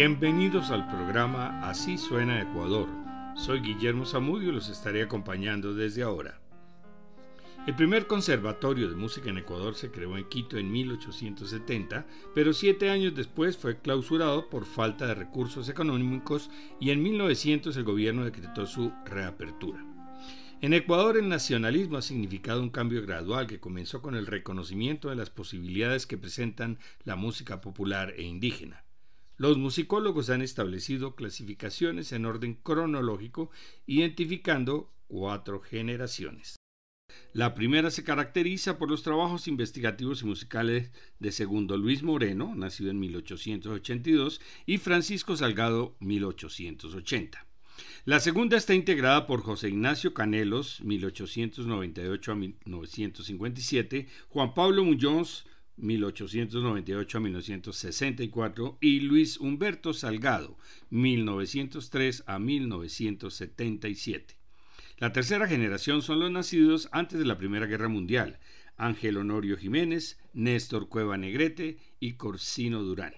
Bienvenidos al programa Así suena Ecuador. Soy Guillermo Zamudio y los estaré acompañando desde ahora. El primer conservatorio de música en Ecuador se creó en Quito en 1870, pero siete años después fue clausurado por falta de recursos económicos y en 1900 el gobierno decretó su reapertura. En Ecuador el nacionalismo ha significado un cambio gradual que comenzó con el reconocimiento de las posibilidades que presentan la música popular e indígena. Los musicólogos han establecido clasificaciones en orden cronológico, identificando cuatro generaciones. La primera se caracteriza por los trabajos investigativos y musicales de segundo Luis Moreno, nacido en 1882, y Francisco Salgado, 1880. La segunda está integrada por José Ignacio Canelos, 1898 a 1957, Juan Pablo Muñoz, 1898 a 1964, y Luis Humberto Salgado, 1903 a 1977. La tercera generación son los nacidos antes de la Primera Guerra Mundial, Ángel Honorio Jiménez, Néstor Cueva Negrete y Corsino Durán.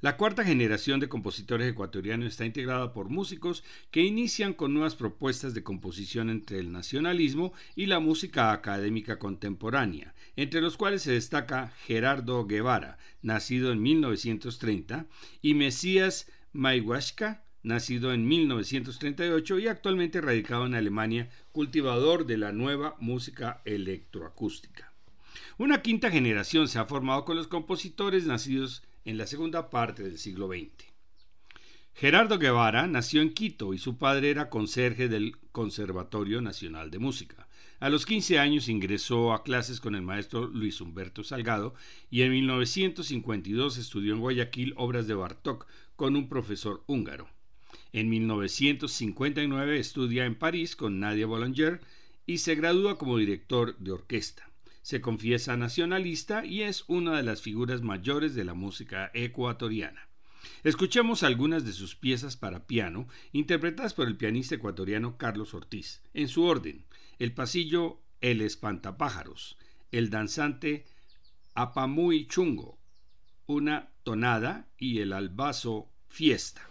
La cuarta generación de compositores ecuatorianos está integrada por músicos que inician con nuevas propuestas de composición entre el nacionalismo y la música académica contemporánea, entre los cuales se destaca Gerardo Guevara, nacido en 1930, y Mesías Maiwashka, nacido en 1938 y actualmente radicado en Alemania, cultivador de la nueva música electroacústica. Una quinta generación se ha formado con los compositores nacidos en la segunda parte del siglo XX. Gerardo Guevara nació en Quito y su padre era conserje del Conservatorio Nacional de Música. A los 15 años ingresó a clases con el maestro Luis Humberto Salgado y en 1952 estudió en Guayaquil obras de Bartók con un profesor húngaro. En 1959 estudia en París con Nadia Boulanger y se gradúa como director de orquesta se confiesa nacionalista y es una de las figuras mayores de la música ecuatoriana. Escuchemos algunas de sus piezas para piano, interpretadas por el pianista ecuatoriano Carlos Ortiz, en su orden, el pasillo El espantapájaros, el danzante Apamuy Chungo, una tonada y el albazo Fiesta.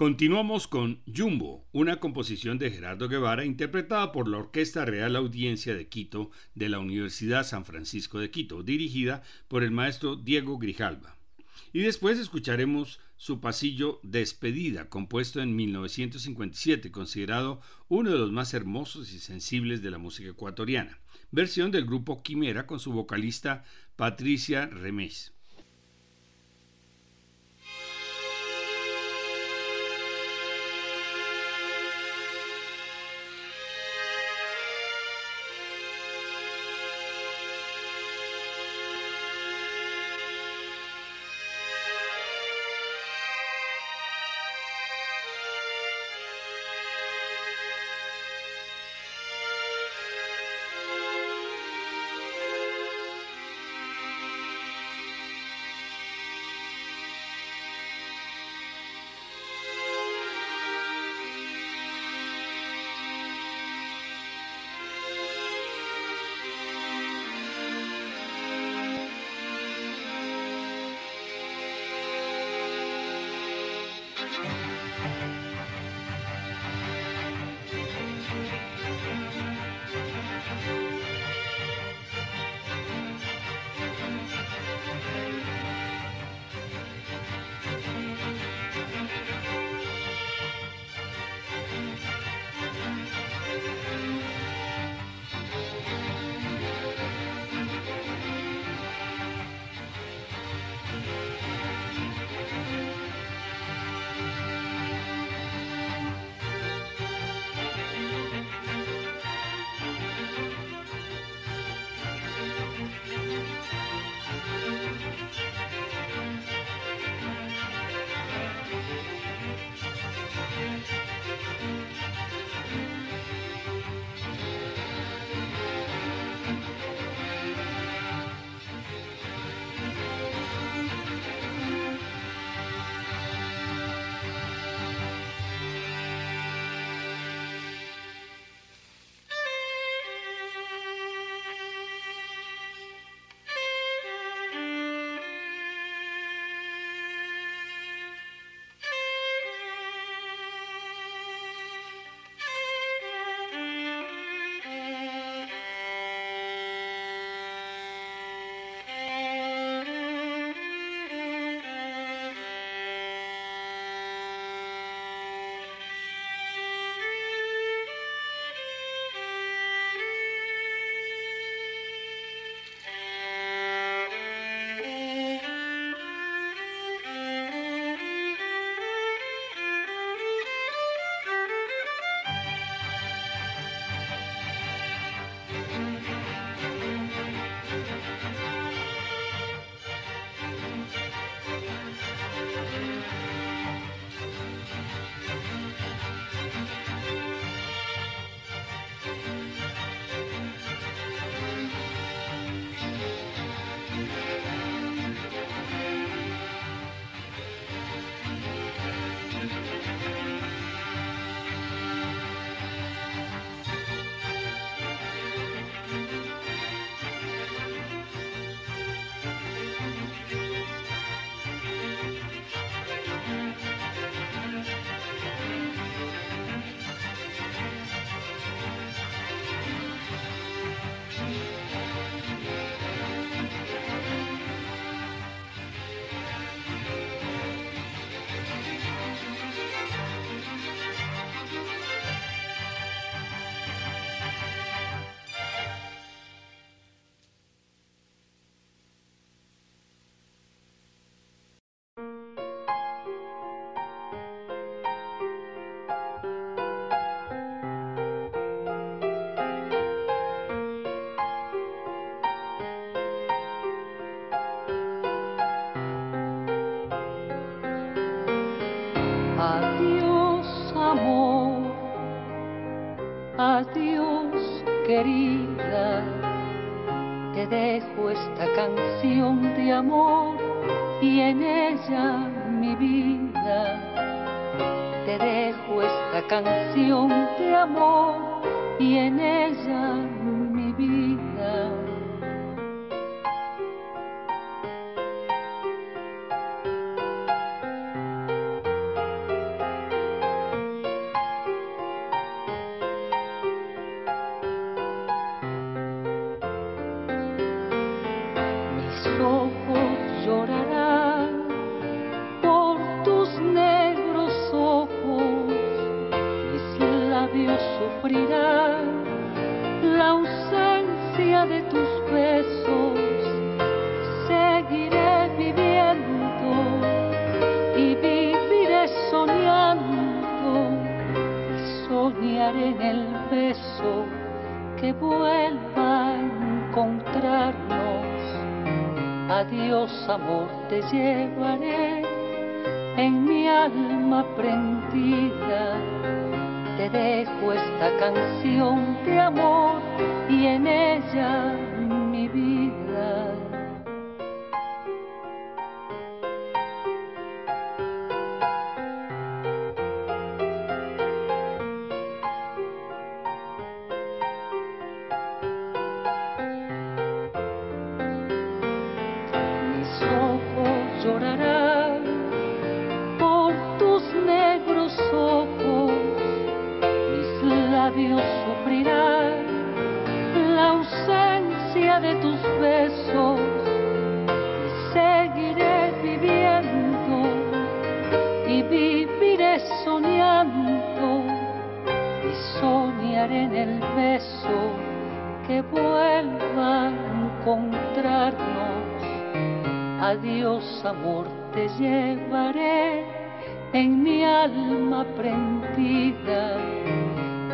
Continuamos con Jumbo, una composición de Gerardo Guevara interpretada por la Orquesta Real Audiencia de Quito de la Universidad San Francisco de Quito, dirigida por el maestro Diego Grijalva. Y después escucharemos su pasillo Despedida, compuesto en 1957, considerado uno de los más hermosos y sensibles de la música ecuatoriana, versión del grupo Quimera con su vocalista Patricia Remés.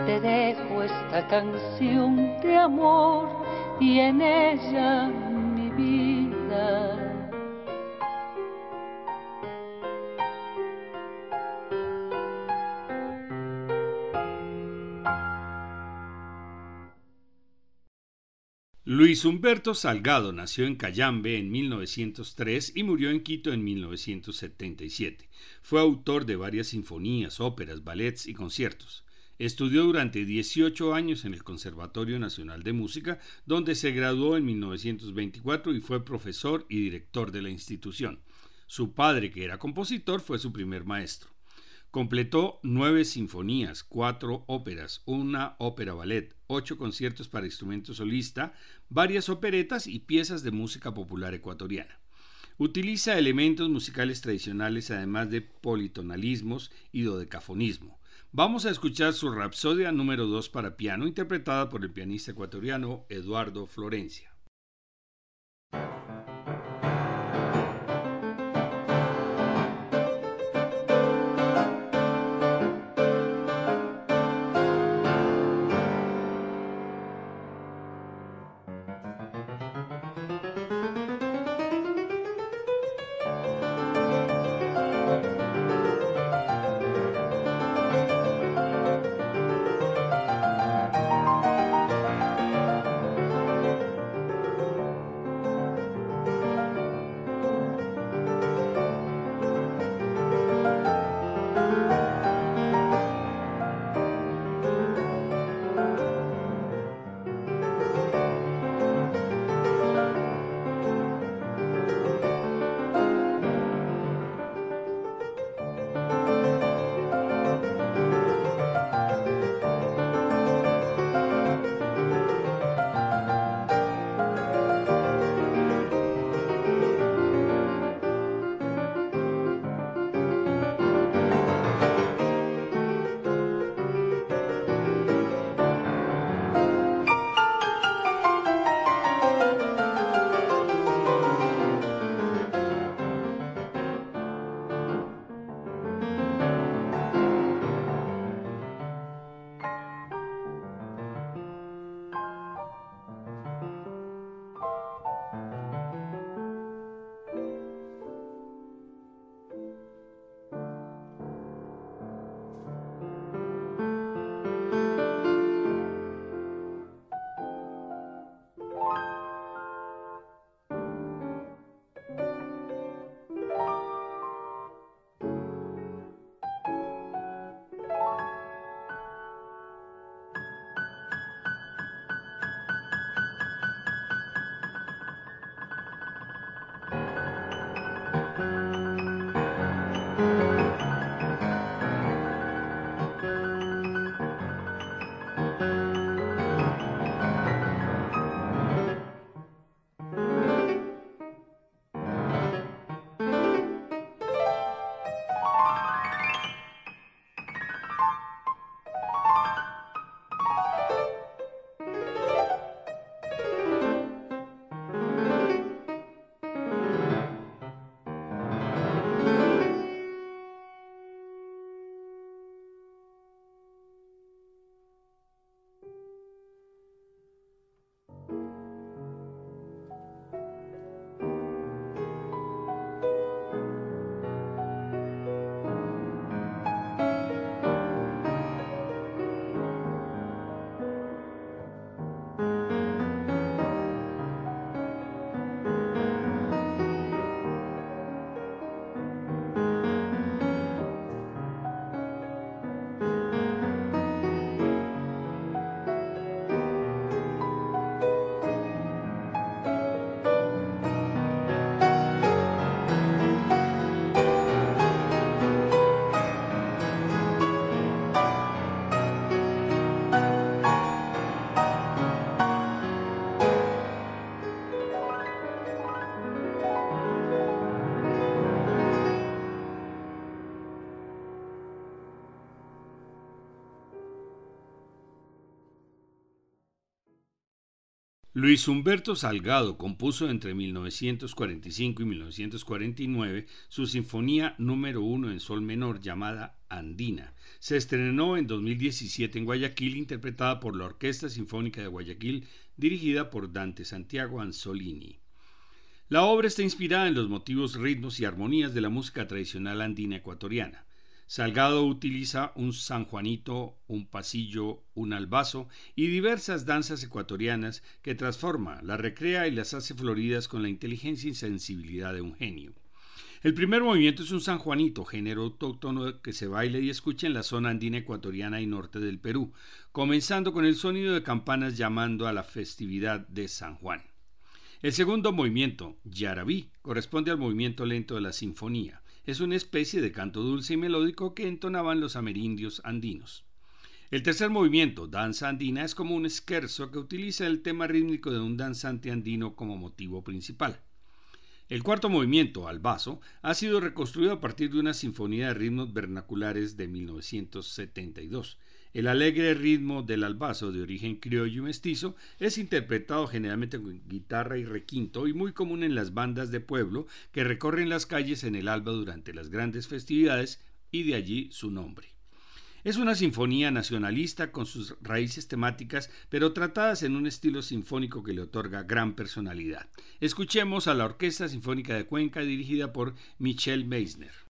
Te dejo esta canción de amor y en ella mi vida. Luis Humberto Salgado nació en Cayambe en 1903 y murió en Quito en 1977. Fue autor de varias sinfonías, óperas, ballets y conciertos. Estudió durante 18 años en el Conservatorio Nacional de Música, donde se graduó en 1924 y fue profesor y director de la institución. Su padre, que era compositor, fue su primer maestro. Completó nueve sinfonías, cuatro óperas, una ópera ballet, ocho conciertos para instrumento solista, varias operetas y piezas de música popular ecuatoriana. Utiliza elementos musicales tradicionales además de politonalismos y dodecafonismo. Vamos a escuchar su Rapsodia número 2 para piano interpretada por el pianista ecuatoriano Eduardo Florencia. Luis Humberto Salgado compuso entre 1945 y 1949 su sinfonía número uno en sol menor llamada Andina. Se estrenó en 2017 en Guayaquil, interpretada por la Orquesta Sinfónica de Guayaquil, dirigida por Dante Santiago Anzolini. La obra está inspirada en los motivos, ritmos y armonías de la música tradicional andina ecuatoriana. Salgado utiliza un San Juanito, un pasillo, un albazo y diversas danzas ecuatorianas que transforma, las recrea y las hace floridas con la inteligencia y sensibilidad de un genio. El primer movimiento es un San Juanito, género autóctono que se baila y escucha en la zona andina ecuatoriana y norte del Perú, comenzando con el sonido de campanas llamando a la festividad de San Juan. El segundo movimiento, Yarabí, corresponde al movimiento lento de la sinfonía es una especie de canto dulce y melódico que entonaban los amerindios andinos. El tercer movimiento, danza andina, es como un esquerzo que utiliza el tema rítmico de un danzante andino como motivo principal. El cuarto movimiento, al vaso, ha sido reconstruido a partir de una sinfonía de ritmos vernaculares de 1972. El alegre ritmo del albazo de origen criollo y mestizo es interpretado generalmente con guitarra y requinto y muy común en las bandas de pueblo que recorren las calles en el alba durante las grandes festividades y de allí su nombre. Es una sinfonía nacionalista con sus raíces temáticas, pero tratadas en un estilo sinfónico que le otorga gran personalidad. Escuchemos a la Orquesta Sinfónica de Cuenca dirigida por Michel Meisner.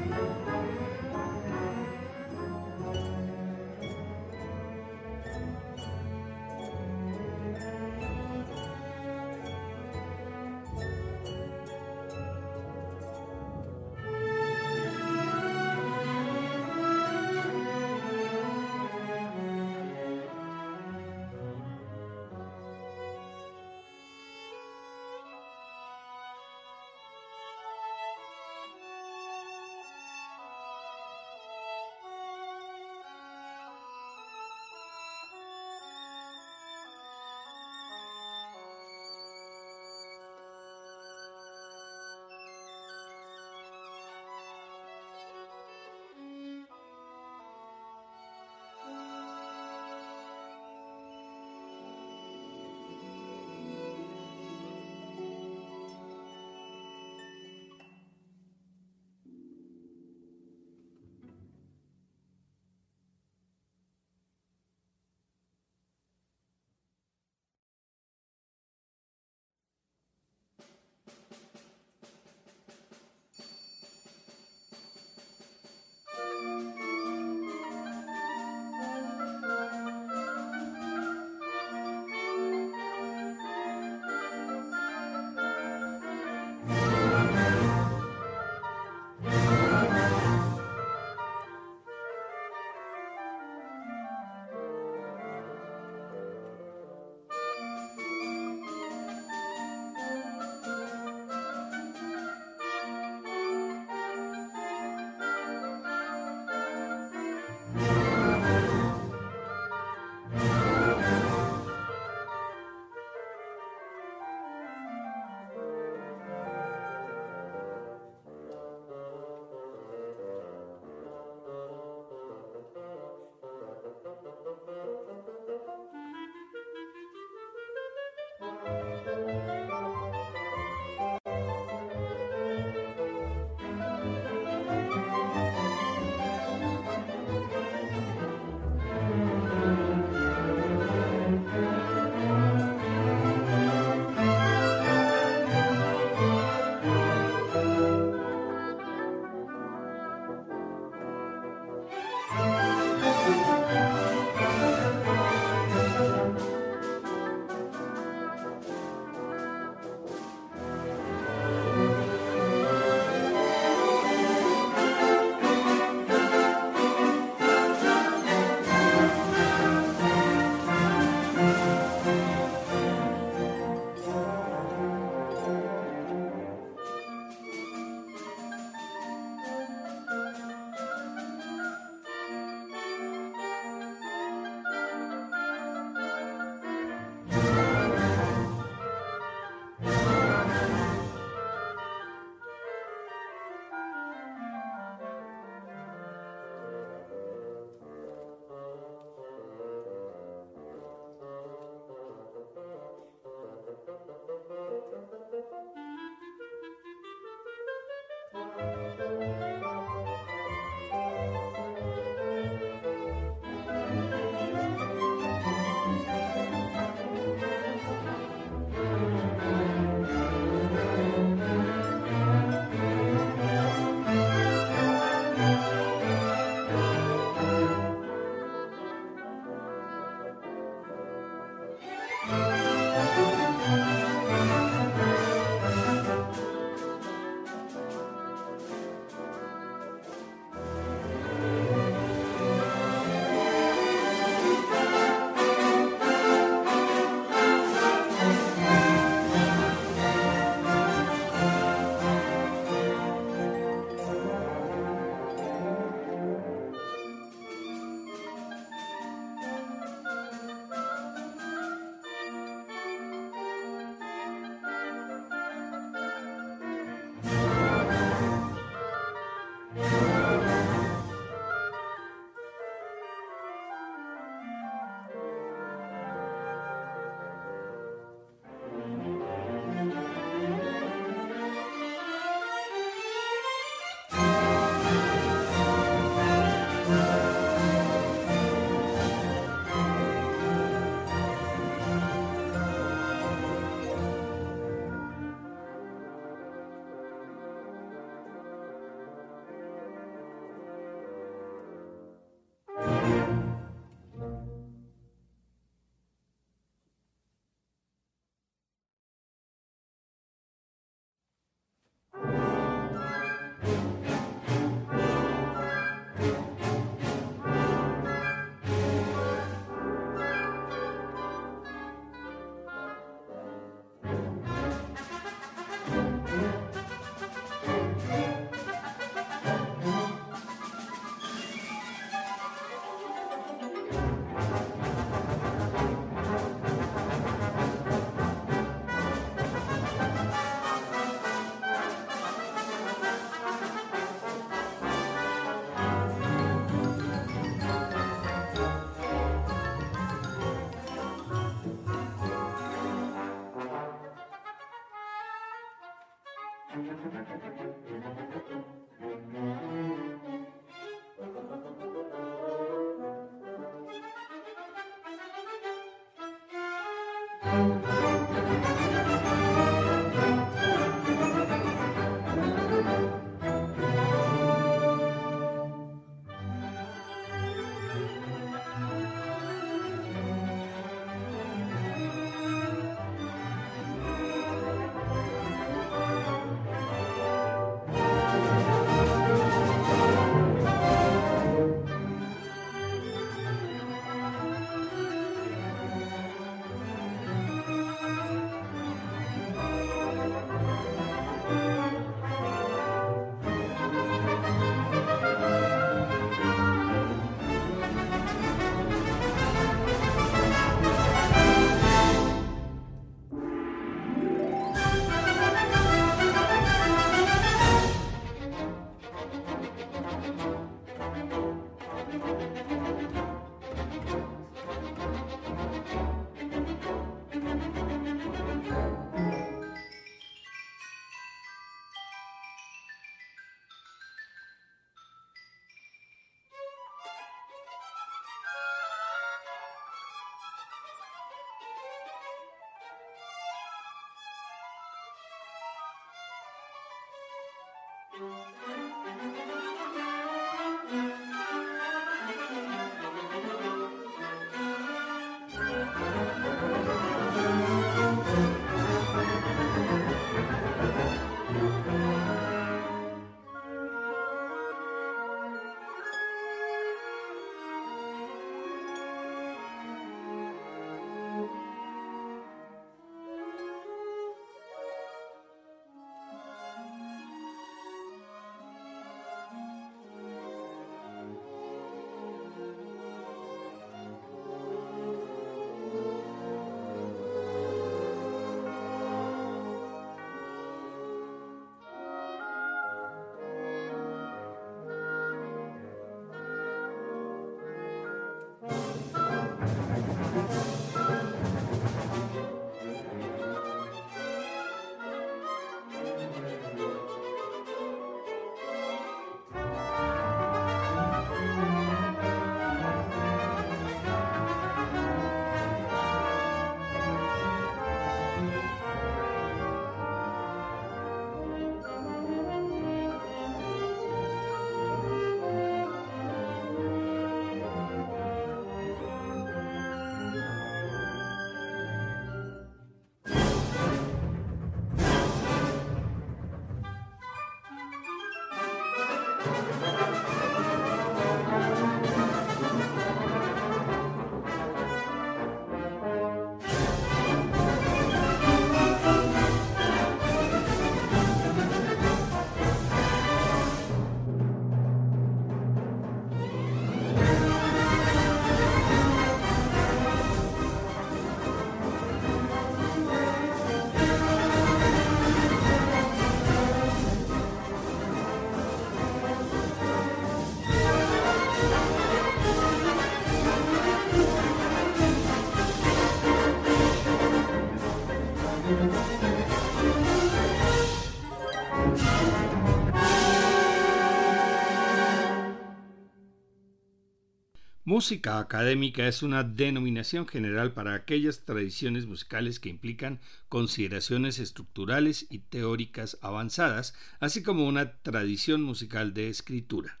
Música académica es una denominación general para aquellas tradiciones musicales que implican consideraciones estructurales y teóricas avanzadas, así como una tradición musical de escritura.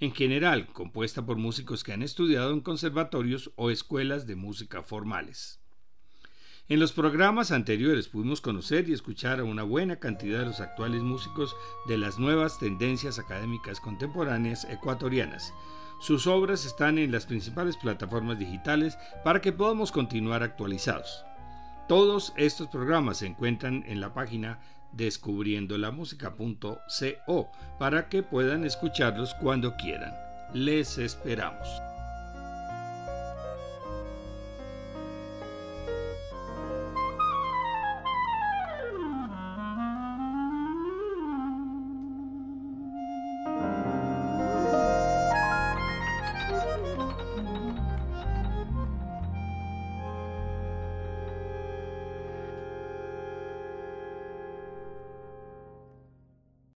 En general, compuesta por músicos que han estudiado en conservatorios o escuelas de música formales. En los programas anteriores pudimos conocer y escuchar a una buena cantidad de los actuales músicos de las nuevas tendencias académicas contemporáneas ecuatorianas, sus obras están en las principales plataformas digitales para que podamos continuar actualizados. Todos estos programas se encuentran en la página descubriendolamusica.co para que puedan escucharlos cuando quieran. Les esperamos.